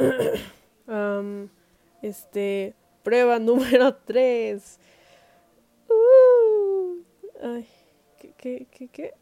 um, este, prueba número 3. Uh, ay, ¿qué, qué, qué, qué?